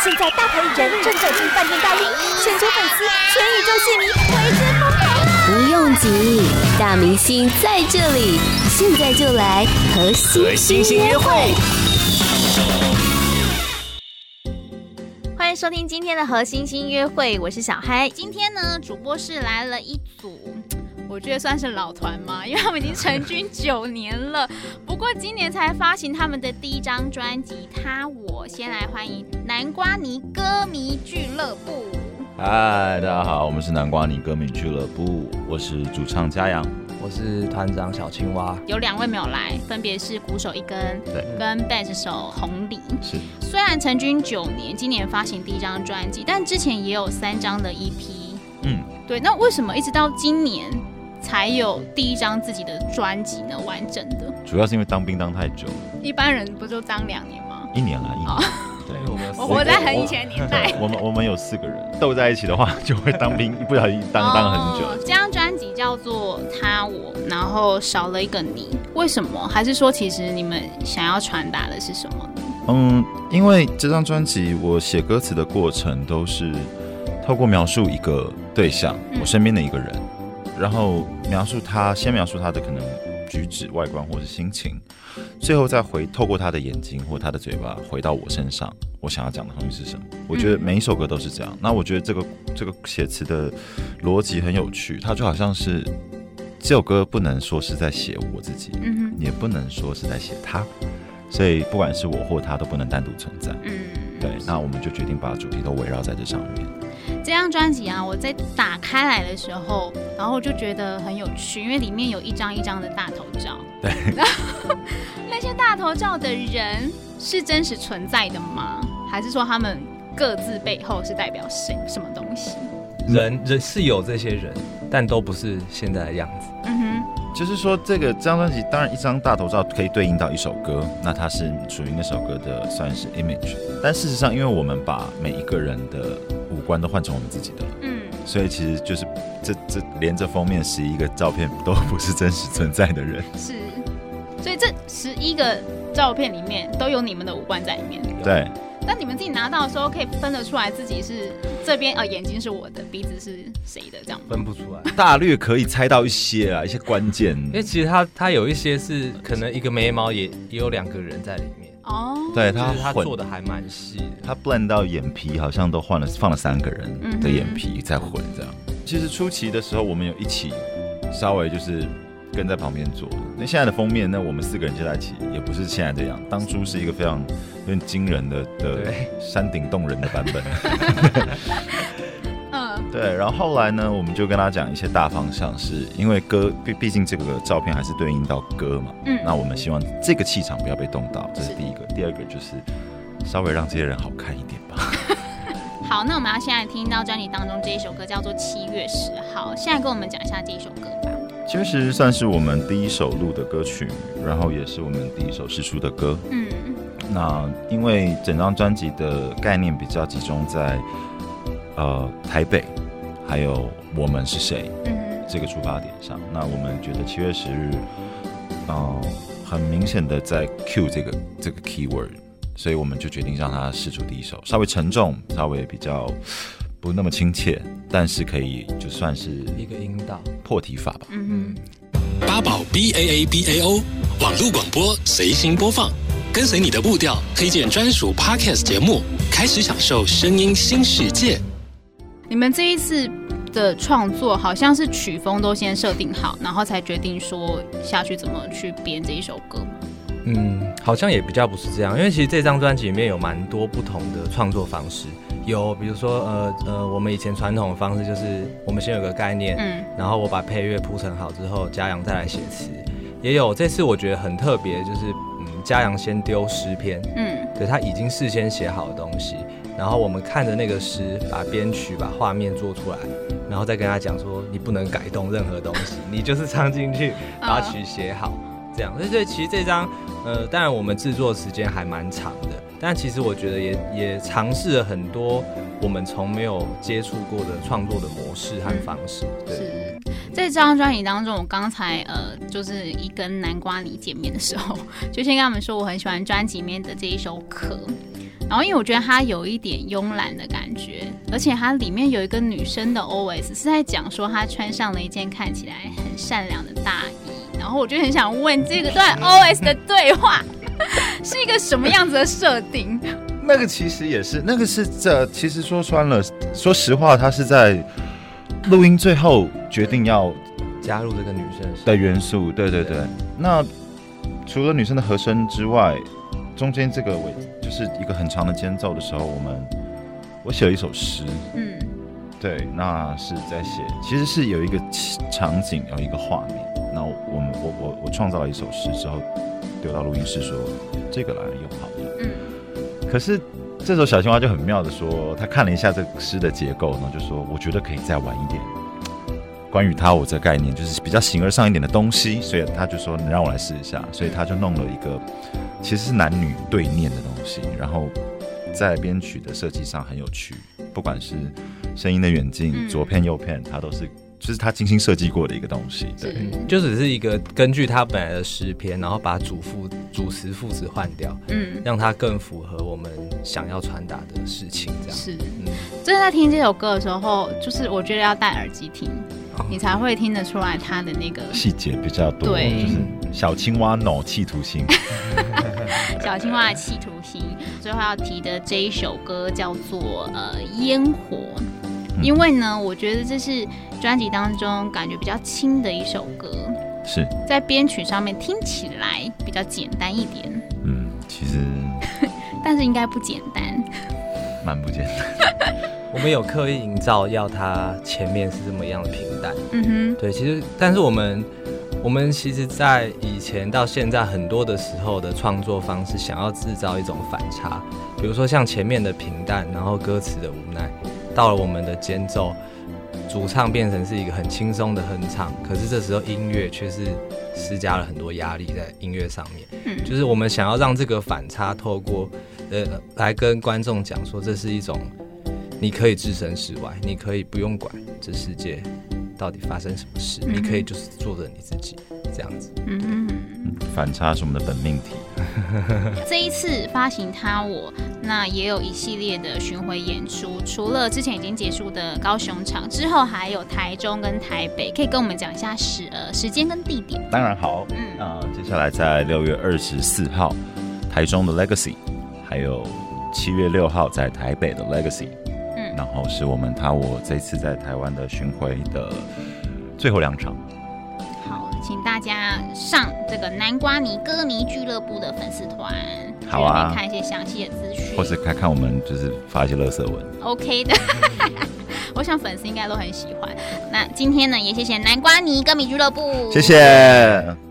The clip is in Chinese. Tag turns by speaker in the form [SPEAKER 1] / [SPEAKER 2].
[SPEAKER 1] 现在大牌艺人正走进饭店大厅，全球粉丝、全宇宙戏迷为之疯狂。
[SPEAKER 2] 不用急，大明星在这里，现在就来和星星约会。
[SPEAKER 3] 欢迎收听今天的和星星约会，我是小嗨。今天呢，主播室来了一组。我觉得算是老团嘛，因为他们已经成军九年了。不过今年才发行他们的第一张专辑《他我》。先来欢迎南瓜泥歌迷俱乐部。
[SPEAKER 4] 嗨，大家好，我们是南瓜泥歌迷俱乐部，我是主唱嘉阳，
[SPEAKER 5] 我是团长小青蛙。
[SPEAKER 3] 有两位没有来，分别是鼓手一根，
[SPEAKER 4] 对，
[SPEAKER 3] 跟贝斯手红里。
[SPEAKER 4] 是，
[SPEAKER 3] 虽然成军九年，今年发行第一张专辑，但之前也有三张的 EP。
[SPEAKER 4] 嗯，
[SPEAKER 3] 对，那为什么一直到今年？才有第一张自己的专辑呢，完整的。
[SPEAKER 4] 主要是因为当兵当太久了。
[SPEAKER 3] 一般人不就当两年吗？
[SPEAKER 4] 一年了，一年。
[SPEAKER 3] 哦、对，我们我活在很以前的年代。
[SPEAKER 4] 我们我们有四个人斗在一起的话，就会当兵，一不小心当当很久。
[SPEAKER 3] 这张专辑叫做《他我》，然后少了一个你，为什么？还是说其实你们想要传达的是什么呢？
[SPEAKER 4] 嗯，因为这张专辑我写歌词的过程都是透过描述一个对象，嗯、我身边的一个人。然后描述他，先描述他的可能举止、外观或是心情，最后再回透过他的眼睛或他的嘴巴回到我身上，我想要讲的东西是什么？我觉得每一首歌都是这样。那我觉得这个这个写词的逻辑很有趣，它就好像是这首歌不能说是在写我自己，嗯，也不能说是在写他，所以不管是我或他都不能单独存在。嗯，对，那我们就决定把主题都围绕在这上面。
[SPEAKER 3] 这张专辑啊，我在打开来的时候，然后就觉得很有趣，因为里面有一张一张的大头照。
[SPEAKER 4] 对，
[SPEAKER 3] 然 后那些大头照的人是真实存在的吗？还是说他们各自背后是代表谁什么东西？
[SPEAKER 5] 人人是有这些人，但都不是现在的样子。
[SPEAKER 3] 嗯哼，
[SPEAKER 4] 就是说这个这张专辑，当然一张大头照可以对应到一首歌，那它是属于那首歌的算是 image。但事实上，因为我们把每一个人的五官都换成我们自己的，嗯，所以其实就是这这连着封面十一个照片都不是真实存在的人，
[SPEAKER 3] 是，所以这十一个照片里面都有你们的五官在里面，
[SPEAKER 4] 对。
[SPEAKER 3] 那你们自己拿到的时候，可以分得出来自己是这边啊、呃，眼睛是我的，鼻子是谁的，这样
[SPEAKER 5] 分不出来，
[SPEAKER 4] 大略可以猜到一些啊，一些关键。
[SPEAKER 5] 因为其实它它有一些是可能一个眉毛也也有两个人在里面。
[SPEAKER 3] 哦，
[SPEAKER 4] 对他
[SPEAKER 5] 他做的还蛮细，
[SPEAKER 4] 他 blend 到眼皮好像都换了，放了三个人的眼皮在混这样。其实初期的时候，我们有一起稍微就是跟在旁边做。那现在的封面，那我们四个人就在一起，也不是现在这样。当初是一个非常有点惊人的的山顶洞人的版本。对，然后后来呢，我们就跟他讲一些大方向，是因为歌毕毕竟这个照片还是对应到歌嘛。嗯，那我们希望这个气场不要被动到，这是第一个。第二个就是稍微让这些人好看一点吧。
[SPEAKER 3] 好，那我们要现在听到专辑当中这一首歌叫做《七月十号》，现在跟我们讲一下这一首歌吧。
[SPEAKER 4] 七月十算是我们第一首录的歌曲，然后也是我们第一首释出的歌。嗯，那因为整张专辑的概念比较集中在呃台北。还有我们是谁？嗯，这个出发点上，那我们觉得七月十日，嗯、呃，很明显的在 cue 这个这个 keyword，所以我们就决定让他试出第一首，稍微沉重，稍微比较不那么亲切，但是可以就算是
[SPEAKER 5] 一个引导
[SPEAKER 4] 破题法吧。
[SPEAKER 3] 嗯
[SPEAKER 6] 嗯，八宝 B A A B A O 网络广播随心播放，跟随你的步调，推荐专属 Podcast 节目，开始享受声音新世界。
[SPEAKER 3] 你们这一次的创作好像是曲风都先设定好，然后才决定说下去怎么去编这一首歌。
[SPEAKER 5] 嗯，好像也比较不是这样，因为其实这张专辑里面有蛮多不同的创作方式，有比如说呃呃，我们以前传统的方式就是我们先有个概念，嗯，然后我把配乐铺成好之后，嘉阳再来写词。也有这次我觉得很特别，就是嗯，嘉阳先丢诗篇，嗯，对，他已经事先写好的东西。然后我们看着那个诗，把编曲、把画面做出来，然后再跟他讲说，你不能改动任何东西，你就是唱进去，把曲写好，这样。所以其实这张，呃，当然我们制作时间还蛮长的，但其实我觉得也也尝试了很多我们从没有接触过的创作的模式和方式。
[SPEAKER 3] 对，在这张专辑当中，我刚才呃，就是一跟南瓜里见面的时候，就先跟他们说我很喜欢专辑里面的这一首《壳》。然后因为我觉得它有一点慵懒的感觉，而且它里面有一个女生的 OS 是在讲说她穿上了一件看起来很善良的大衣，然后我就很想问这个段 OS 的对话 是一个什么样子的设定？
[SPEAKER 4] 那个其实也是，那个是这其实说穿了，说实话，他是在录音最后决定要
[SPEAKER 5] 加入这个女生
[SPEAKER 4] 的元素，对对对。对那除了女生的和声之外，中间这个尾就是一个很长的间奏的时候，我们我写了一首诗，嗯，对，那是在写，其实是有一个场景，有一个画面，那我们我我我创造了一首诗之后，丢到录音室说这个来用好了，嗯，可是这时候小青蛙就很妙的说，他看了一下这个诗的结构，然后就说我觉得可以再晚一点，关于他我这概念就是比较形而上一点的东西，所以他就说你让我来试一下，所以他就弄了一个。其实是男女对念的东西，然后在编曲的设计上很有趣，不管是声音的远近、嗯、左片右片，它都是就是他精心设计过的一个东西。对，
[SPEAKER 5] 就只是一个根据他本来的诗篇，然后把主副主词副词换掉，嗯，让它更符合我们想要传达的事情。这样。是，
[SPEAKER 3] 嗯，就是在听这首歌的时候，就是我觉得要戴耳机听，哦、你才会听得出来它的那个
[SPEAKER 4] 细节比较多，对，就是小青蛙脑气图心。
[SPEAKER 3] 小青蛙的企图心，最后要提的这一首歌叫做呃烟火，因为呢，我觉得这是专辑当中感觉比较轻的一首歌，
[SPEAKER 4] 是
[SPEAKER 3] 在编曲上面听起来比较简单一点。
[SPEAKER 4] 嗯，其实，
[SPEAKER 3] 但是应该不简单，
[SPEAKER 4] 蛮不简单。
[SPEAKER 5] 我们有刻意营造要它前面是这么样的平淡。嗯哼，对，其实但是我们。我们其实，在以前到现在很多的时候的创作方式，想要制造一种反差，比如说像前面的平淡，然后歌词的无奈，到了我们的间奏，主唱变成是一个很轻松的哼唱，可是这时候音乐却是施加了很多压力在音乐上面。嗯，就是我们想要让这个反差透过呃来跟观众讲说，这是一种你可以置身事外，你可以不用管这世界。到底发生什么事？嗯、你可以就是做着你自己这样子。嗯
[SPEAKER 4] 嗯，反差是我们的本命题。
[SPEAKER 3] 这一次发行他我，那也有一系列的巡回演出，除了之前已经结束的高雄场之后，还有台中跟台北，可以跟我们讲一下时呃时间跟地点。
[SPEAKER 4] 当然好，嗯，那、呃、接下来在六月二十四号台中的 Legacy，还有七月六号在台北的 Legacy。然后是我们他我这次在台湾的巡回的最后两场。
[SPEAKER 3] 好，请大家上这个南瓜泥歌迷俱乐部的粉丝团，
[SPEAKER 4] 好啊，
[SPEAKER 3] 看一些详细的资讯，
[SPEAKER 4] 或是看看我们就是发一些乐色文。
[SPEAKER 3] OK 的，我想粉丝应该都很喜欢。那今天呢，也谢谢南瓜泥歌迷俱乐部，
[SPEAKER 4] 谢谢。